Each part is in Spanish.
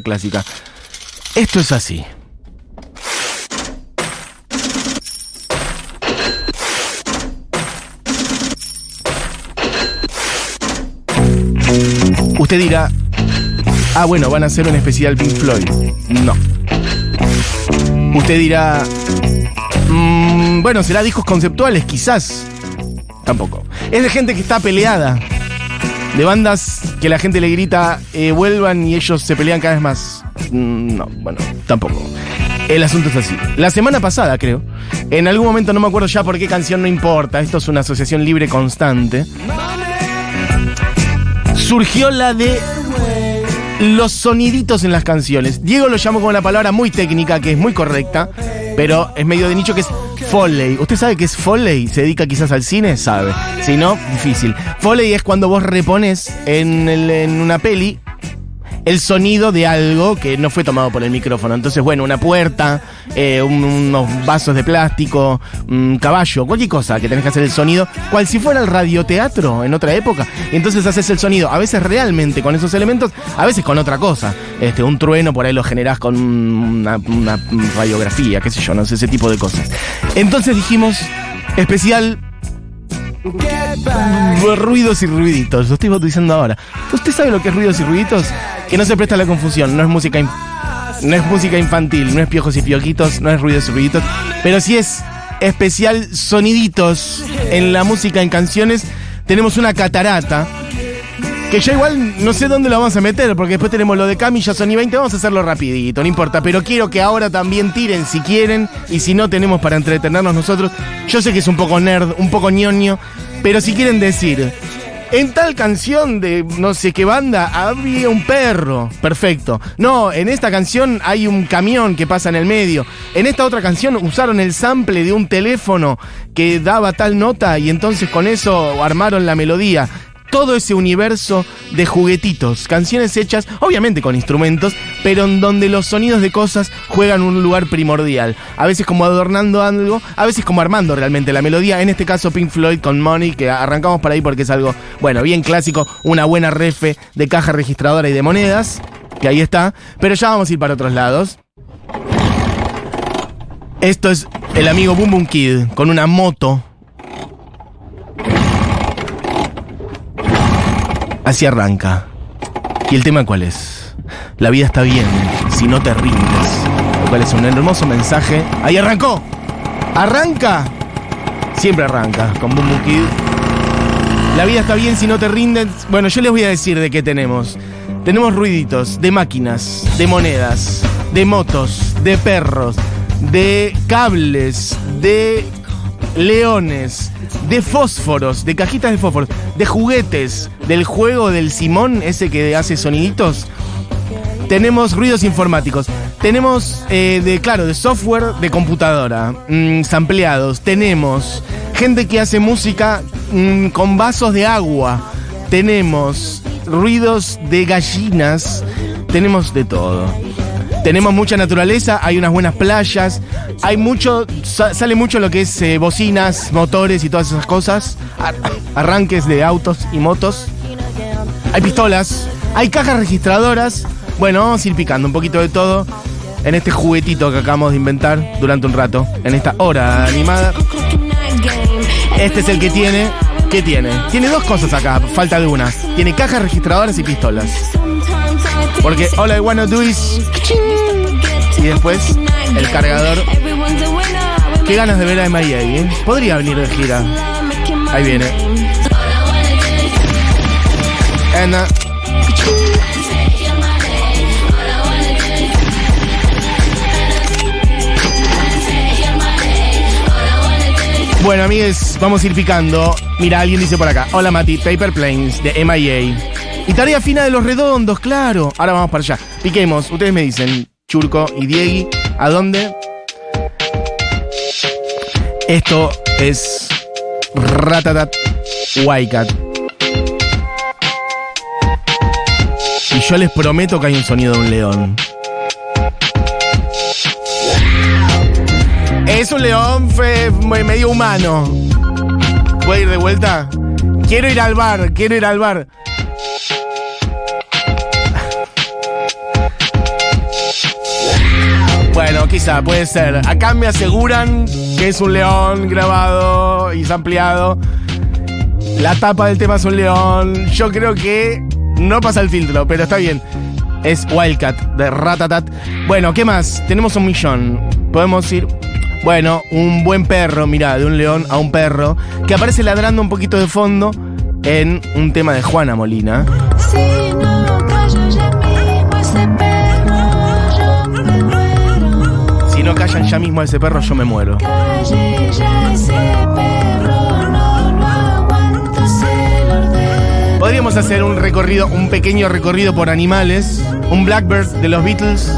clásica. Esto es así. Usted dirá, ah, bueno, van a hacer un especial Pink Floyd. No. Usted dirá, mm, bueno, será discos conceptuales, quizás. Tampoco. Es de gente que está peleada. De bandas que la gente le grita, eh, vuelvan y ellos se pelean cada vez más. Mm, no, bueno, tampoco. El asunto es así. La semana pasada, creo, en algún momento no me acuerdo ya por qué canción no importa, esto es una asociación libre constante, surgió la de los soniditos en las canciones. Diego lo llamó con una palabra muy técnica que es muy correcta, pero es medio de nicho que es Foley. ¿Usted sabe qué es Foley? ¿Se dedica quizás al cine? Sabe. Si no, difícil. Foley es cuando vos repones en, en una peli el sonido de algo que no fue tomado por el micrófono. Entonces, bueno, una puerta, eh, un- unos vasos de plástico, un caballo, cualquier cosa que tenés que hacer el sonido, cual si fuera el radioteatro en otra época. Y entonces haces el sonido, a veces realmente con esos elementos, a veces con otra cosa. Este, un trueno por ahí lo generás con una, una radiografía, qué sé yo, no sé, ese tipo de cosas. Entonces dijimos, especial ruidos y ruiditos. Lo estoy bautizando ahora. ¿Usted sabe lo que es ruidos y ruiditos? Que no se presta a la confusión. No es música, no es música infantil, no es piojos y piojitos, no es ruidos y ruiditos. Pero sí es especial soniditos en la música, en canciones. Tenemos una catarata. Que ya igual no sé dónde lo vamos a meter, porque después tenemos lo de Cami, ya son y 20, vamos a hacerlo rapidito, no importa. Pero quiero que ahora también tiren si quieren, y si no tenemos para entretenernos nosotros. Yo sé que es un poco nerd, un poco ñoño, pero si quieren decir, en tal canción de no sé qué banda había un perro, perfecto. No, en esta canción hay un camión que pasa en el medio. En esta otra canción usaron el sample de un teléfono que daba tal nota y entonces con eso armaron la melodía todo ese universo de juguetitos, canciones hechas obviamente con instrumentos, pero en donde los sonidos de cosas juegan un lugar primordial. A veces como adornando algo, a veces como armando realmente la melodía. En este caso Pink Floyd con Money, que arrancamos por ahí porque es algo, bueno, bien clásico, una buena refe de caja registradora y de monedas, que ahí está. Pero ya vamos a ir para otros lados. Esto es el amigo Boom Boom Kid con una moto. Así arranca. ¿Y el tema cuál es? La vida está bien si no te rindes. Lo cual es un hermoso mensaje. ¡Ahí arrancó! ¡Arranca! Siempre arranca con Boom Boom Kid. La vida está bien si no te rindes. Bueno, yo les voy a decir de qué tenemos. Tenemos ruiditos de máquinas, de monedas, de motos, de perros, de cables, de leones, de fósforos, de cajitas de fósforos, de juguetes, del juego del Simón, ese que hace soniditos. Tenemos ruidos informáticos. Tenemos, eh, de, claro, de software de computadora, mm, sampleados. Tenemos gente que hace música mm, con vasos de agua. Tenemos ruidos de gallinas. Tenemos de todo. Tenemos mucha naturaleza, hay unas buenas playas, hay mucho, sa- sale mucho lo que es eh, bocinas, motores y todas esas cosas, ar- arranques de autos y motos. Hay pistolas, hay cajas registradoras. Bueno, vamos a ir picando un poquito de todo en este juguetito que acabamos de inventar durante un rato, en esta hora animada. Este es el que tiene. ¿Qué tiene? Tiene dos cosas acá, falta de una. Tiene cajas registradoras y pistolas. Porque all I wanna do. Y después el cargador. Qué ganas de ver a MIA, ¿eh? Podría venir de gira. Ahí viene. Ana. Bueno, amigues, vamos a ir picando. Mira, alguien dice por acá. Hola, Mati. Paper Planes de MIA. Y tarea fina de los redondos, claro. Ahora vamos para allá. Piquemos. Ustedes me dicen, Churco y Diegui, ¿a dónde? Esto es Ratatat Waikat. Y yo les prometo que hay un sonido de un león. Es un león fe- medio humano. ¿Puedo ir de vuelta? Quiero ir al bar, quiero ir al bar. Quizá, puede ser. Acá me aseguran que es un león grabado y ampliado. La tapa del tema es un león. Yo creo que no pasa el filtro, pero está bien. Es Wildcat de Ratatat. Bueno, ¿qué más? Tenemos un millón. Podemos ir. Bueno, un buen perro, mira, de un león a un perro, que aparece ladrando un poquito de fondo en un tema de Juana Molina. Si no callan ya mismo a ese perro, yo me muero. Podríamos hacer un recorrido, un pequeño recorrido por animales, un Blackbird de los Beatles.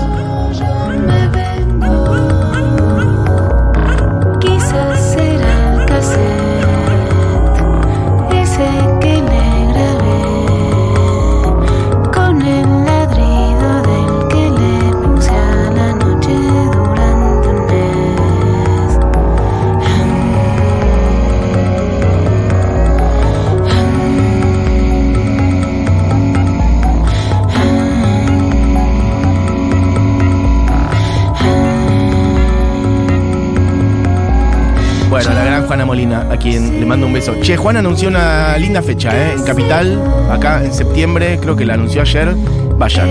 Molina, a quien le mando un beso. Che, Juan anunció una linda fecha, ¿eh? En Capital, acá en septiembre, creo que la anunció ayer. Vayan,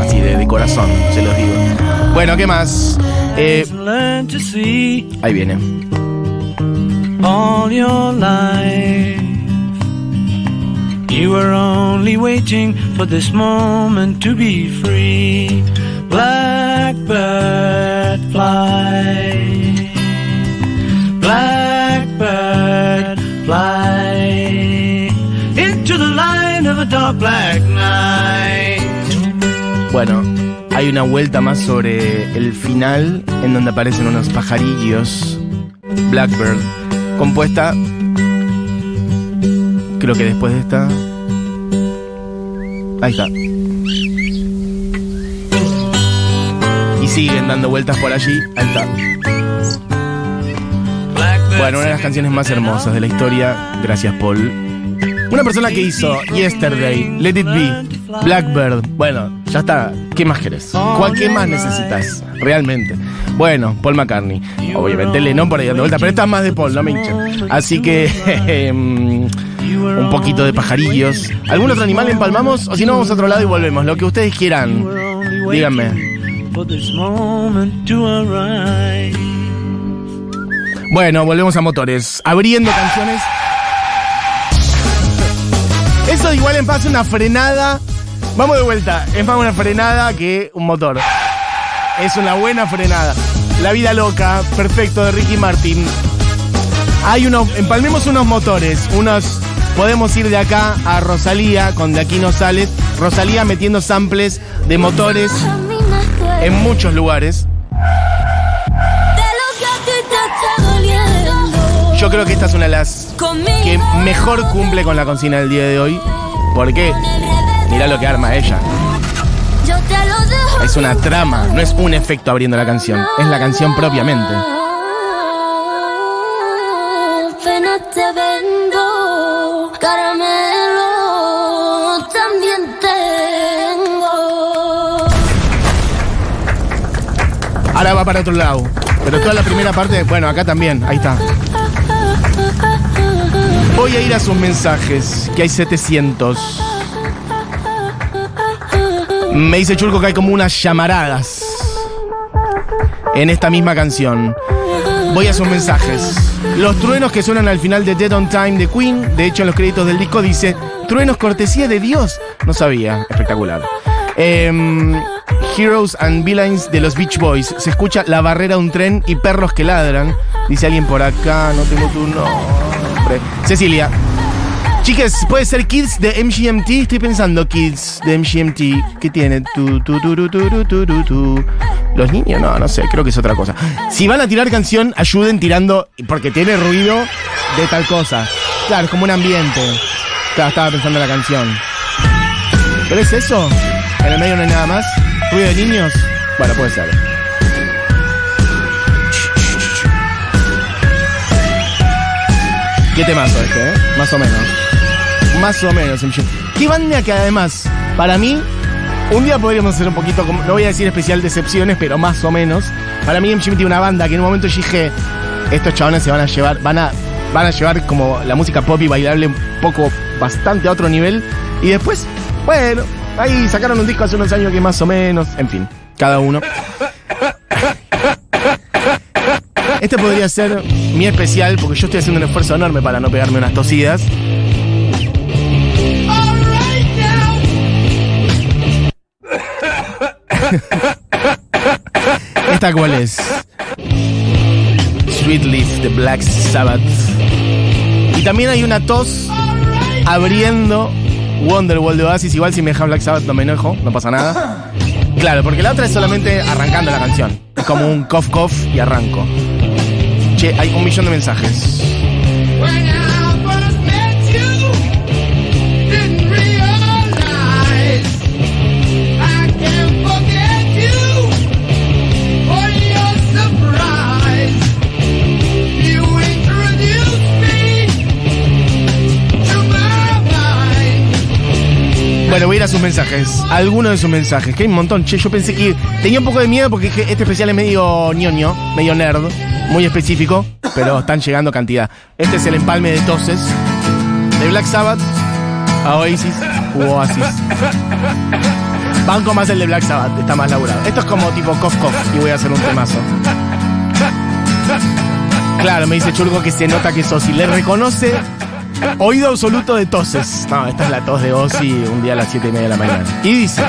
así de, corazón, se los digo. Bueno, ¿qué más? Eh, ahí viene. All your life, you were only waiting for this moment to be free. Blackbird fly. Blackbird, fly into the line of a dark black night. Bueno, hay una vuelta más sobre el final en donde aparecen unos pajarillos. Blackbird, compuesta. Creo que después de esta. Ahí está. Y siguen dando vueltas por allí. Ahí está. Bueno, una de las canciones más hermosas de la historia. Gracias, Paul. Una persona que hizo Yesterday, Let It Be, Blackbird. Bueno, ya está. ¿Qué más querés? ¿Cuál, ¿Qué más necesitas? Realmente. Bueno, Paul McCartney. Obviamente Lennon por ahí dando vuelta, pero esta es más de Paul, no me hinchen. Así que. Em, un poquito de pajarillos. ¿Algún otro animal empalmamos? O si no, vamos a otro lado y volvemos. Lo que ustedes quieran. Díganme. Bueno, volvemos a motores. Abriendo canciones. Eso igual en paz una frenada. Vamos de vuelta. Es más una frenada que un motor. Es una buena frenada. La vida loca, perfecto, de Ricky Martin. Hay unos. Empalmemos unos motores. Unos. Podemos ir de acá a Rosalía, con de aquí no sales. Rosalía metiendo samples de motores en muchos lugares. Yo creo que esta es una de las que mejor cumple con la consigna del día de hoy. Porque mira lo que arma ella. Es una trama, no es un efecto abriendo la canción, es la canción propiamente. Ahora va para otro lado. Pero toda la primera parte, bueno, acá también, ahí está. Voy a ir a sus mensajes, que hay 700. Me dice Chulco que hay como unas llamaradas en esta misma canción. Voy a sus mensajes. Los truenos que suenan al final de Dead on Time de Queen, de hecho en los créditos del disco dice, truenos cortesía de Dios. No sabía, espectacular. Em, Heroes and Villains de los Beach Boys. Se escucha la barrera de un tren y perros que ladran. Dice alguien por acá, no tengo tu nombre. Cecilia. Chicas, puede ser Kids de MGMT. Estoy pensando Kids de MGMT. ¿Qué tiene? Tu, tu, tu, Los niños, no, no sé, creo que es otra cosa. Si van a tirar canción, ayuden tirando, porque tiene ruido de tal cosa. Claro, es como un ambiente. Claro, estaba pensando en la canción. ¿Pero es eso? ¿En el medio no hay nada más? ¿Ruido de niños? Bueno, puede ser. ¿Qué temazo este, eh? Más o menos. Más o menos. Qué banda que además, para mí, Un día podríamos hacer un poquito, no voy a decir especial decepciones, pero más o menos. Para mí MGM tiene una banda que en un momento yo dije, estos chabones se van a llevar, van a, van a llevar como la música pop y bailable un poco bastante a otro nivel. Y después, bueno, ahí sacaron un disco hace unos años que más o menos, en fin, cada uno. Este podría ser mi especial porque yo estoy haciendo un esfuerzo enorme para no pegarme unas tosidas. ¿Esta cuál es? Sweet Leaf de Black Sabbath. Y también hay una tos abriendo Wonderwall de Oasis. Igual si me deja Black Sabbath no me enojo, no pasa nada. Claro, porque la otra es solamente arrancando la canción. Es como un cough cough y arranco. Che, hay un millón de mensajes. Sus mensajes. Algunos de sus mensajes, que hay un montón. Che, yo pensé que tenía un poco de miedo porque este especial es medio ñoño, medio nerd, muy específico, pero están llegando cantidad. Este es el empalme de toses de Black Sabbath a Oasis u Oasis. Banco más el de Black Sabbath, está más laburado. Esto es como tipo cough cough y voy a hacer un temazo. Claro, me dice Churgo que se nota que es Ozzy. Le reconoce oído absoluto de toses. No, esta es la tos de Ozzy un día a las 7 y media de la mañana. Y dice.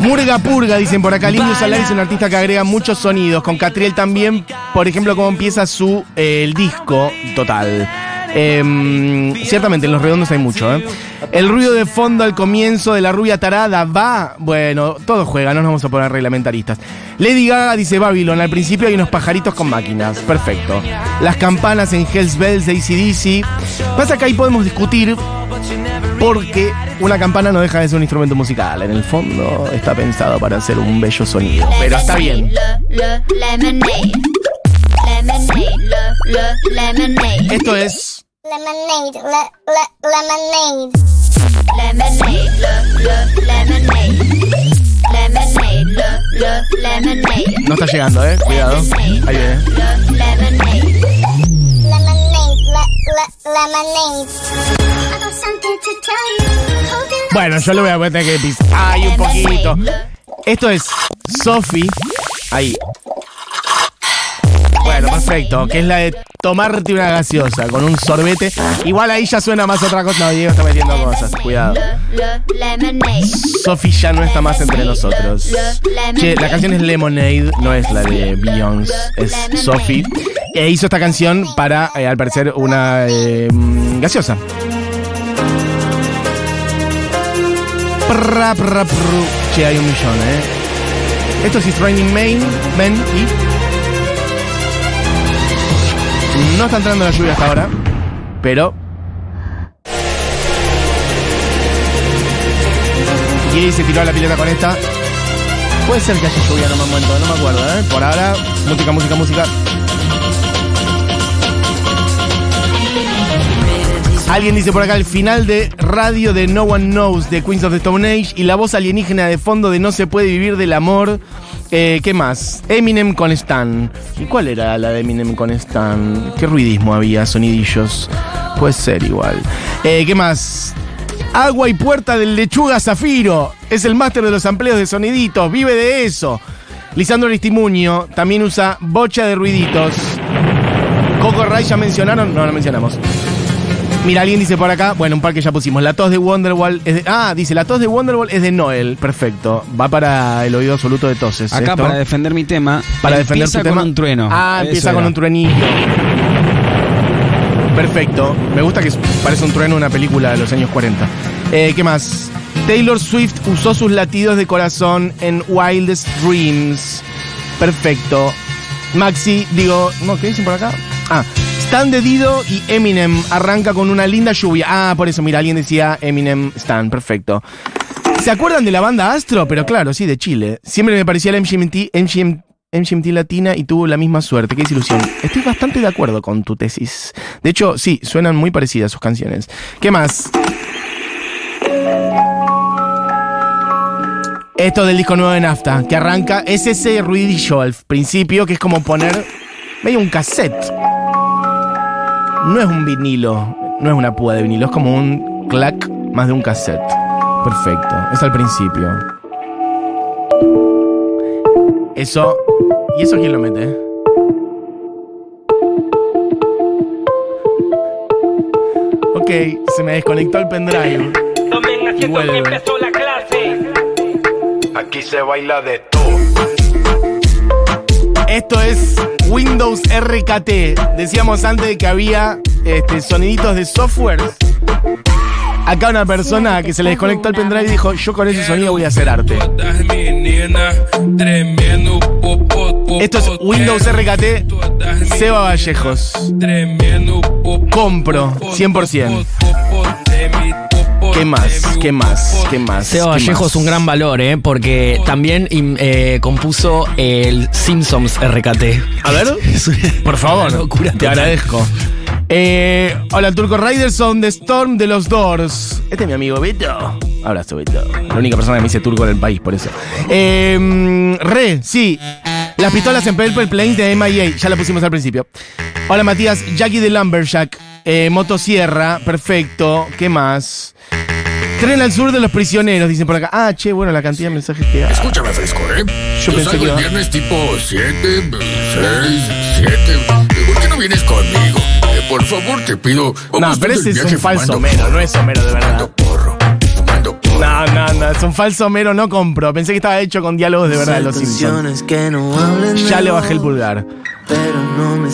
Murga Purga, dicen por acá. Lindo Solari es un artista que agrega muchos sonidos. Con Catriel también, por ejemplo, cómo empieza su eh, el disco total. Em, ciertamente, en los redondos hay mucho, ¿eh? El ruido de fondo al comienzo de la rubia tarada va. Bueno, todo juega, no nos vamos a poner reglamentaristas. Lady Gaga dice Babylon. Al principio hay unos pajaritos con máquinas. Perfecto. Las campanas en Hells Bells de ACDC. Pasa que ahí podemos discutir porque una campana no deja de ser un instrumento musical. En el fondo está pensado para hacer un bello sonido. Pero está bien. Esto es. Lemonade. Le, le, lemonade. Lemonade. Le, le, lemonade. Lemonade. Le, le, lemonade. No está llegando, eh. Cuidado. Ahí viene. Le, lemonade. Lemonade. Le, le, lemonade. I got something to tell you. Hope you Bueno, yo lo voy a tener que pisar. Ay, un poquito. Esto es Sophie. Ahí. Bueno, perfecto. Que es la de tomarte una gaseosa con un sorbete. Igual ahí ya suena más otra cosa. No, Diego está metiendo cosas. Cuidado. Sophie ya no está más entre nosotros. Che, la canción es Lemonade, no es la de Beyoncé, es Sophie. E hizo esta canción para, eh, al parecer, una eh, gaseosa. Che, hay un millón, ¿eh? Esto es It's Raining Main, Men y... No está entrando la lluvia hasta ahora, pero... Y se tiró la pileta con esta. Puede ser que haya lluvia en un momento, no me acuerdo, ¿eh? Por ahora, música, música, música. Alguien dice por acá el final de radio de No One Knows de Queens of the Stone Age y la voz alienígena de fondo de No se puede vivir del amor. ¿Qué más? Eminem con Stan. ¿Y cuál era la de Eminem con Stan? ¿Qué ruidismo había? Sonidillos. Puede ser igual. Eh, ¿Qué más? Agua y puerta del lechuga Zafiro. Es el máster de los amplios de soniditos. Vive de eso. Lisandro Aristimuño también usa bocha de ruiditos. Coco Ray ya mencionaron. No, no mencionamos. Mira, alguien dice por acá, bueno, un par que ya pusimos. La tos de Wonderwall es de. Ah, dice, la tos de Wonderwall es de Noel. Perfecto. Va para el oído absoluto de toses. Acá esto. para defender mi tema, Para defender empieza tu con tema. un trueno. Ah, Eso empieza era. con un truenillo. Perfecto. Me gusta que parece un trueno una película de los años 40. Eh, ¿Qué más? Taylor Swift usó sus latidos de corazón en Wildest Dreams. Perfecto. Maxi, digo, no, ¿qué dicen por acá? Ah, Stan de Dido y Eminem arranca con una linda lluvia. Ah, por eso, mira, alguien decía Eminem Stan, perfecto. ¿Se acuerdan de la banda Astro? Pero claro, sí, de Chile. Siempre me parecía el MGMT, MGM MGMT Latina y tuvo la misma suerte. Qué desilusión. Estoy bastante de acuerdo con tu tesis. De hecho, sí, suenan muy parecidas sus canciones. ¿Qué más? Esto del disco nuevo de Nafta, que arranca, es ese ruidillo al principio, que es como poner medio un cassette. No es un vinilo, no es una púa de vinilo, es como un clac más de un cassette. Perfecto, es al principio. Eso. ¿Y eso quién lo mete? Ok, se me desconectó el pendrive. Tomen asiento empezó la clase. Aquí se baila de todo. Esto es Windows RKT. Decíamos antes que había este, soniditos de software. Acá una persona que se le desconectó el pendrive dijo, yo con ese sonido voy a hacer arte. Esto es Windows RKT, Seba Vallejos. Compro, 100%. ¿Qué más? ¿Qué más? ¿Qué más? Seba ¿Qué Vallejo es un gran valor, ¿eh? Porque también eh, compuso el Simpsons RKT. A ver, por favor, locura te agradezco. Eh, hola, Turco Riders son The Storm de los Doors. Este es mi amigo Beto. Abrazo, Beto. La única persona que me dice turco en el país, por eso. Eh, re, sí. Las pistolas en Purple Plain de MIA. Ya la pusimos al principio. Hola, Matías. Jackie de Lumberjack. Eh, Motosierra. Perfecto. ¿Qué más? Tren al sur de los prisioneros, dicen por acá. Ah, che, bueno, la cantidad de mensajes que hay. Escúchame, fresco, ¿eh? Yo Yo pensé salgo que iba- el viernes tipo 7, 6, 7. ¿Por qué no vienes conmigo? Eh, por favor, te pido. No, pero ese es un falso Homero, no es Homero de verdad. No, no, no, es un falso mero, no compro. Pensé que estaba hecho con diálogos de verdad de los Simpsons. Ya le bajé el pulgar.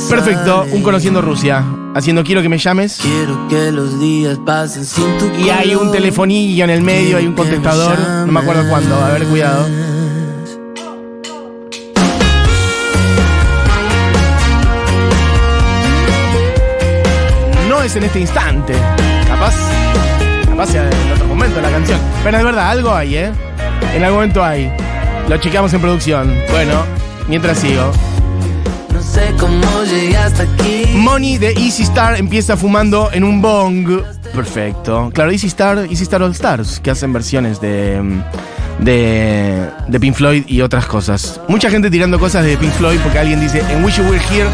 Perfecto, un conociendo Rusia. Haciendo quiero que me llames. Quiero que los días pasen sin tu Y hay un telefonillo en el medio, hay un contestador. No me acuerdo cuándo, a ver, cuidado. No es en este instante. Sea en otro momento de la canción. Pero es verdad, algo hay, ¿eh? En algún momento hay. Lo chequeamos en producción. Bueno, mientras sigo. No sé cómo llegué hasta aquí. Money de Easy Star empieza fumando en un bong. Perfecto. Claro, Easy Star, Easy Star All Stars, que hacen versiones de, de, de Pink Floyd y otras cosas. Mucha gente tirando cosas de Pink Floyd porque alguien dice, en Wish You Were Here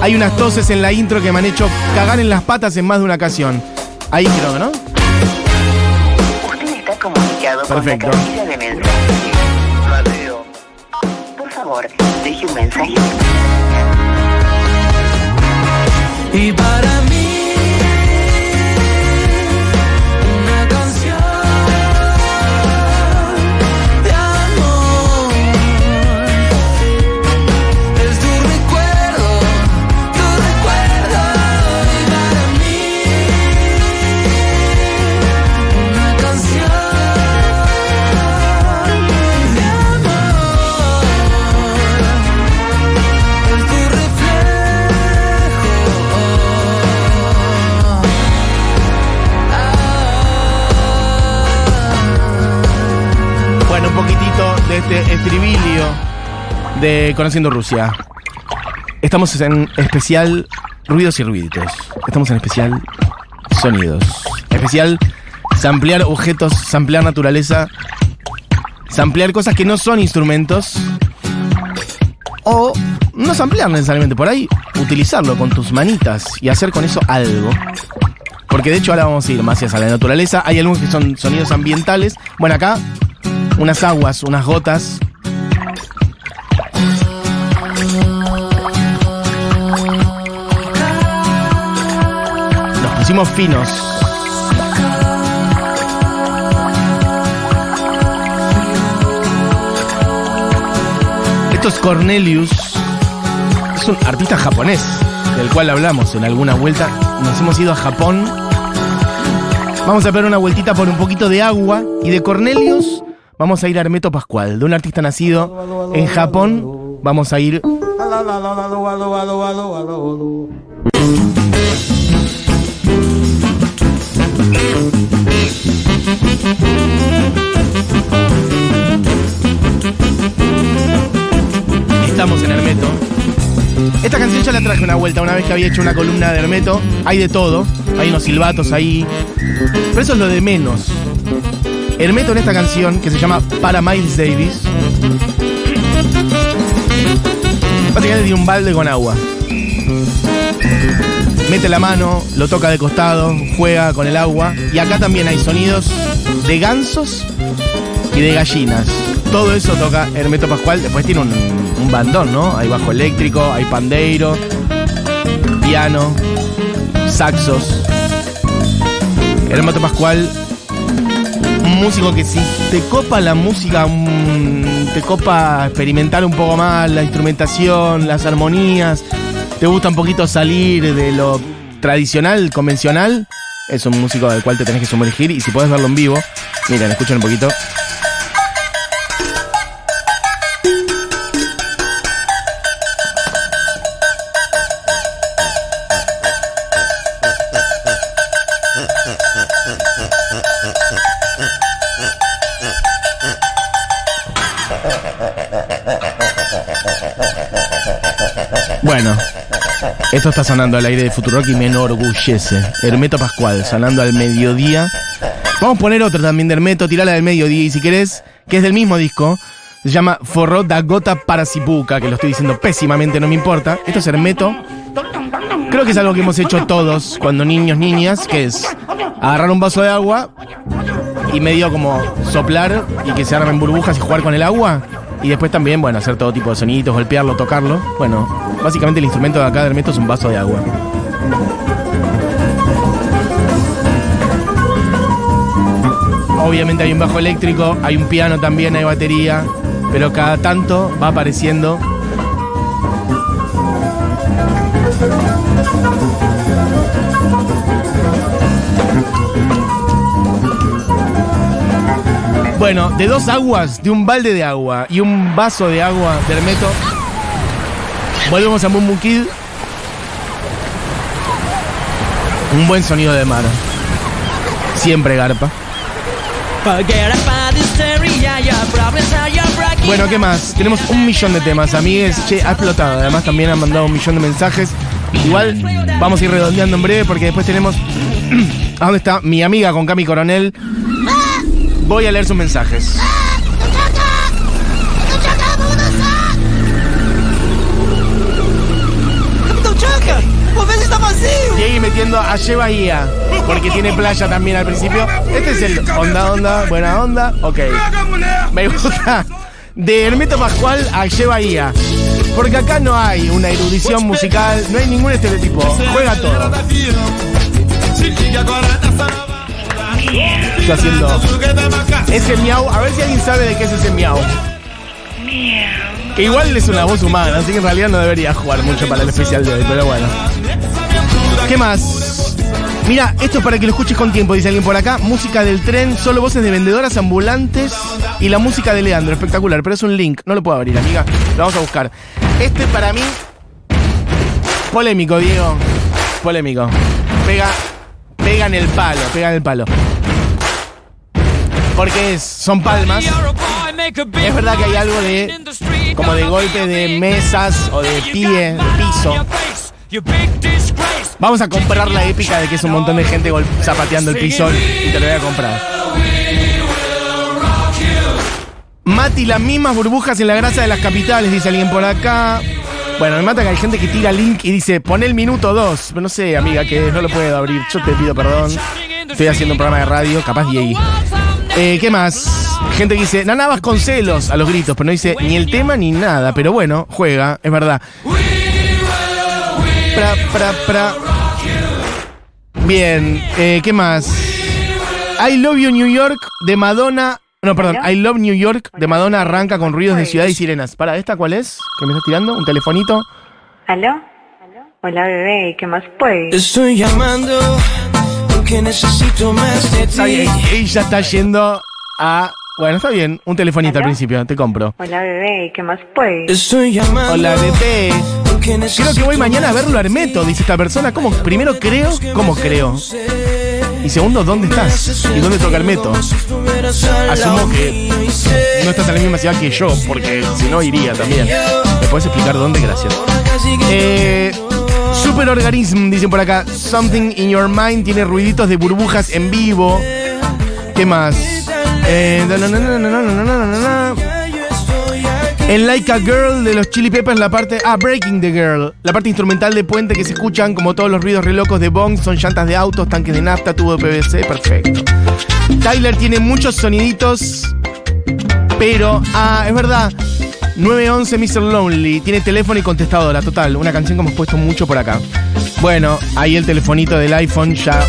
hay unas toses en la intro que me han hecho cagar en las patas en más de una ocasión. Ahí creo, ¿no? Perfecto. con la casilla de mensajes. Mateo. Por favor, deje un mensaje. Y para de Conociendo Rusia. Estamos en especial ruidos y ruiditos. Estamos en especial sonidos. Especial samplear objetos, samplear naturaleza, samplear cosas que no son instrumentos. O no samplear necesariamente, por ahí utilizarlo con tus manitas y hacer con eso algo. Porque de hecho ahora vamos a ir más hacia la naturaleza. Hay algunos que son sonidos ambientales. Bueno, acá unas aguas, unas gotas. Pusimos finos. Esto es Cornelius. Es un artista japonés, del cual hablamos en alguna vuelta. Nos hemos ido a Japón Vamos a pegar una vueltita por un poquito de agua y de Cornelius vamos a ir a Hermeto Pascual, de un artista nacido en Japón. Vamos a ir Estamos las traje una vuelta una vez que había hecho una columna de Hermeto. Hay de todo. Hay unos silbatos ahí. Pero eso es lo de menos. Hermeto en esta canción, que se llama Para Miles Davis, básicamente tiene un balde con agua. Mete la mano, lo toca de costado, juega con el agua. Y acá también hay sonidos de gansos y de gallinas. Todo eso toca Hermeto Pascual. Después tiene un, un bandón, ¿no? Hay bajo eléctrico, hay pandeiro, piano, saxos. Hermeto Pascual, un músico que si te copa la música, te copa experimentar un poco más la instrumentación, las armonías, te gusta un poquito salir de lo tradicional, convencional, es un músico del cual te tenés que sumergir y si puedes verlo en vivo, miren, escuchen un poquito. Bueno, esto está sonando al aire de Futurock y me enorgullece. Hermeto Pascual, sonando al mediodía. Vamos a poner otro también de Hermeto, tirala del mediodía y si querés, que es del mismo disco. Se llama Forró da Gota para Sipuca, que lo estoy diciendo pésimamente, no me importa. Esto es Hermeto. Creo que es algo que hemos hecho todos cuando niños, niñas, que es agarrar un vaso de agua y medio como soplar y que se armen burbujas y jugar con el agua. Y después también, bueno, hacer todo tipo de sonidos, golpearlo, tocarlo. Bueno, básicamente el instrumento de acá de Hermeto es un vaso de agua. Obviamente hay un bajo eléctrico, hay un piano también, hay batería, pero cada tanto va apareciendo Bueno, de dos aguas, de un balde de agua y un vaso de agua de Hermeto, volvemos a Kid. Un buen sonido de mar. Siempre garpa. Bueno, ¿qué más? Tenemos un millón de temas, amigues. Che, ha explotado. Además, también han mandado un millón de mensajes. Igual vamos a ir redondeando en breve porque después tenemos. ¿A dónde está mi amiga con Cami Coronel? Voy a leer sus mensajes. Ahí metiendo a Ye Bahía, porque tiene playa también al principio. Este es el onda, onda, buena onda, ok. Me gusta. De Hermeto Pascual a Ye Bahía. Porque acá no hay una erudición musical, no hay ningún estereotipo. Juega todo. Está haciendo ese miau. A ver si alguien sabe de qué es ese miau. Que igual es una voz humana, así que en realidad no debería jugar mucho para el especial de hoy, pero bueno. ¿Qué más? Mira, esto es para que lo escuches con tiempo, dice alguien por acá. Música del tren, solo voces de vendedoras ambulantes y la música de Leandro. Espectacular, pero es un link, no lo puedo abrir, amiga. Lo vamos a buscar. Este para mí. Polémico, Diego. Polémico. Pega. Pega en el palo, pega en el palo. Porque son palmas. Es verdad que hay algo de. como de golpe de mesas o de pie, de piso. Vamos a comprar la épica de que es un montón de gente zapateando el piso y te lo voy a comprar. Mati, las mismas burbujas en la grasa de las capitales, dice alguien por acá. Bueno, me mata que hay gente que tira link y dice, pon el minuto 2. Pero no sé, amiga, que no lo puedo abrir. Yo te pido perdón. Estoy haciendo un programa de radio, capaz de ahí. Eh, ¿Qué más? Gente que dice, Nana Vasconcelos a los gritos, pero no dice ni el tema ni nada. Pero bueno, juega, es verdad. Pra, pra, pra. Bien, eh, ¿qué más? I Love You New York de Madonna. No, perdón, I Love New York de Madonna arranca con ruidos de ciudad y sirenas. Para, ¿esta cuál es? ¿Que me estás tirando? ¿Un telefonito? ¿Aló? Hola bebé, ¿qué más pues? Estoy llamando porque necesito más de Está bien, ti. ella está yendo a. Bueno, está bien, un telefonito al principio, te compro. Hola bebé, ¿qué más? Estoy llamando Hola, bebé. Creo que voy mañana a verlo a Hermeto, dice esta persona. ¿Cómo? Primero creo, ¿cómo creo? Y segundo, ¿dónde estás? ¿Y dónde toca Hermeto? Asumo que no estás en la misma ciudad que yo, porque si no iría también. ¿Me puedes explicar dónde? Gracias. Eh, Super Superorganism, dicen por acá. Something in your mind tiene ruiditos de burbujas en vivo. ¿Qué más? En Like a Girl de los Chili Peppers, la parte. Ah, Breaking the Girl. La parte instrumental de puente que se escuchan, como todos los ruidos re locos de Bong, son llantas de autos, tanques de nafta, tubo de PVC. Perfecto. Tyler tiene muchos soniditos, pero. Ah, es verdad. 911 Mr. Lonely. Tiene teléfono y contestadora, total. Una canción que hemos puesto mucho por acá. Bueno, ahí el telefonito del iPhone ya.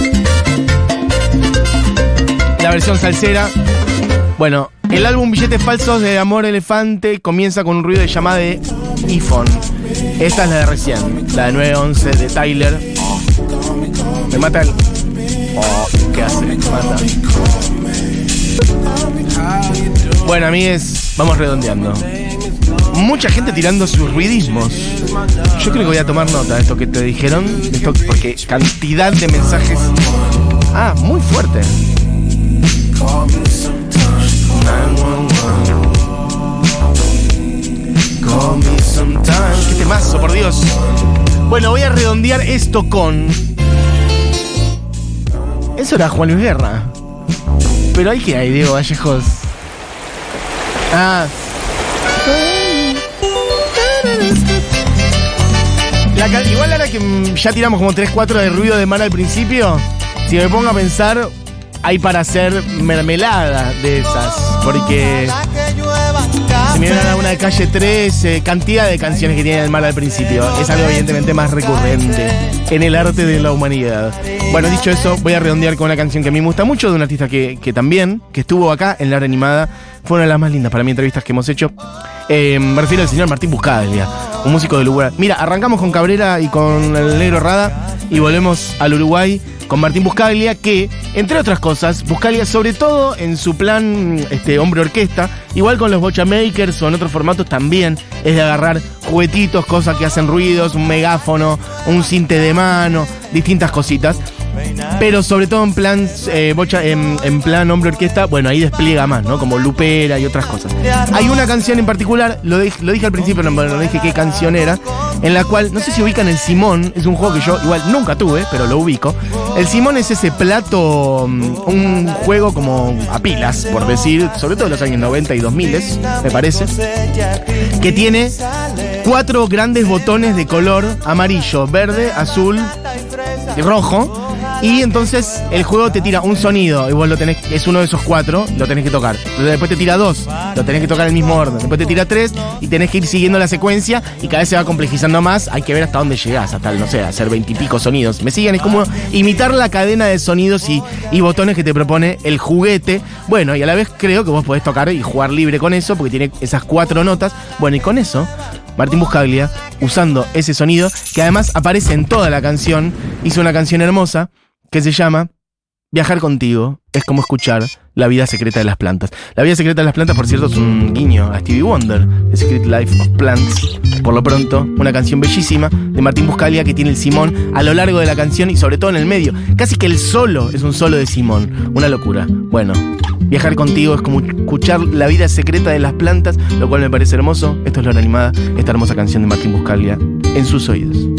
La versión salsera. Bueno, el álbum Billetes Falsos de Amor Elefante comienza con un ruido de llamada de iPhone. Esta es la de recién, la de 911 de Tyler. Me mata el. Oh, ¿qué hace? Me mata. Bueno, amigues, vamos redondeando. Mucha gente tirando sus ruidismos. Yo creo que voy a tomar nota de esto que te dijeron, porque cantidad de mensajes. Ah, muy fuerte. Qué temazo, por Dios. Bueno, voy a redondear esto con. Eso era Juan Luis Guerra. Pero hay que hay, Diego Vallejos. Ah. Igual ahora que mm, ya tiramos como 3-4 de ruido de mar al principio, si me pongo a pensar, hay para hacer mermelada de esas. Porque me viene a una de calle 13, cantidad de canciones que tiene el mal al principio. Es algo evidentemente más recurrente en el arte de la humanidad. Bueno, dicho eso, voy a redondear con una canción que a mí me gusta mucho, de un artista que, que también, que estuvo acá en la hora animada. Fue una de las más lindas para mí entrevistas que hemos hecho. Eh, me refiero al señor Martín Buscaglia, un músico del Uruguay. Mira, arrancamos con Cabrera y con el negro Rada y volvemos al Uruguay con Martín Buscaglia, que, entre otras cosas, Buscaglia, sobre todo en su plan este, hombre orquesta, igual con los Bocha Makers o en otros formatos también, es de agarrar juguetitos, cosas que hacen ruidos, un megáfono, un cinte de mano, distintas cositas. Pero sobre todo en plan eh, bocha, en, plan hombre orquesta, bueno, ahí despliega más, ¿no? Como Lupera y otras cosas. Hay una canción en particular, lo, dij- lo dije al principio, no, no dije qué canción era, en la cual, no sé si ubican el Simón, es un juego que yo igual nunca tuve, pero lo ubico. El Simón es ese plato, mm, un juego como a pilas, por decir, sobre todo en los años 90 y 2000, me parece, que tiene cuatro grandes botones de color amarillo, verde, azul y rojo. Y entonces el juego te tira un sonido y vos lo tenés, es uno de esos cuatro, lo tenés que tocar. Después te tira dos, lo tenés que tocar en el mismo orden. Después te tira tres y tenés que ir siguiendo la secuencia y cada vez se va complejizando más. Hay que ver hasta dónde llegás, hasta, no sé, hacer veintipico sonidos. ¿Me siguen? Es como imitar la cadena de sonidos y botones que te propone el juguete. Bueno, y a la vez creo que vos podés tocar y jugar libre con eso porque tiene esas cuatro notas. Bueno, y con eso Martín Buscaglia, usando ese sonido, que además aparece en toda la canción, hizo una canción hermosa que se llama Viajar contigo es como escuchar la vida secreta de las plantas. La vida secreta de las plantas, por cierto, es un guiño a Stevie Wonder, The Secret Life of Plants. Por lo pronto, una canción bellísima de Martín Buscaglia que tiene el Simón a lo largo de la canción y sobre todo en el medio. Casi que el solo es un solo de Simón. Una locura. Bueno, viajar contigo es como escuchar la vida secreta de las plantas, lo cual me parece hermoso. Esto es la hora animada, esta hermosa canción de Martín Buscaglia en sus oídos.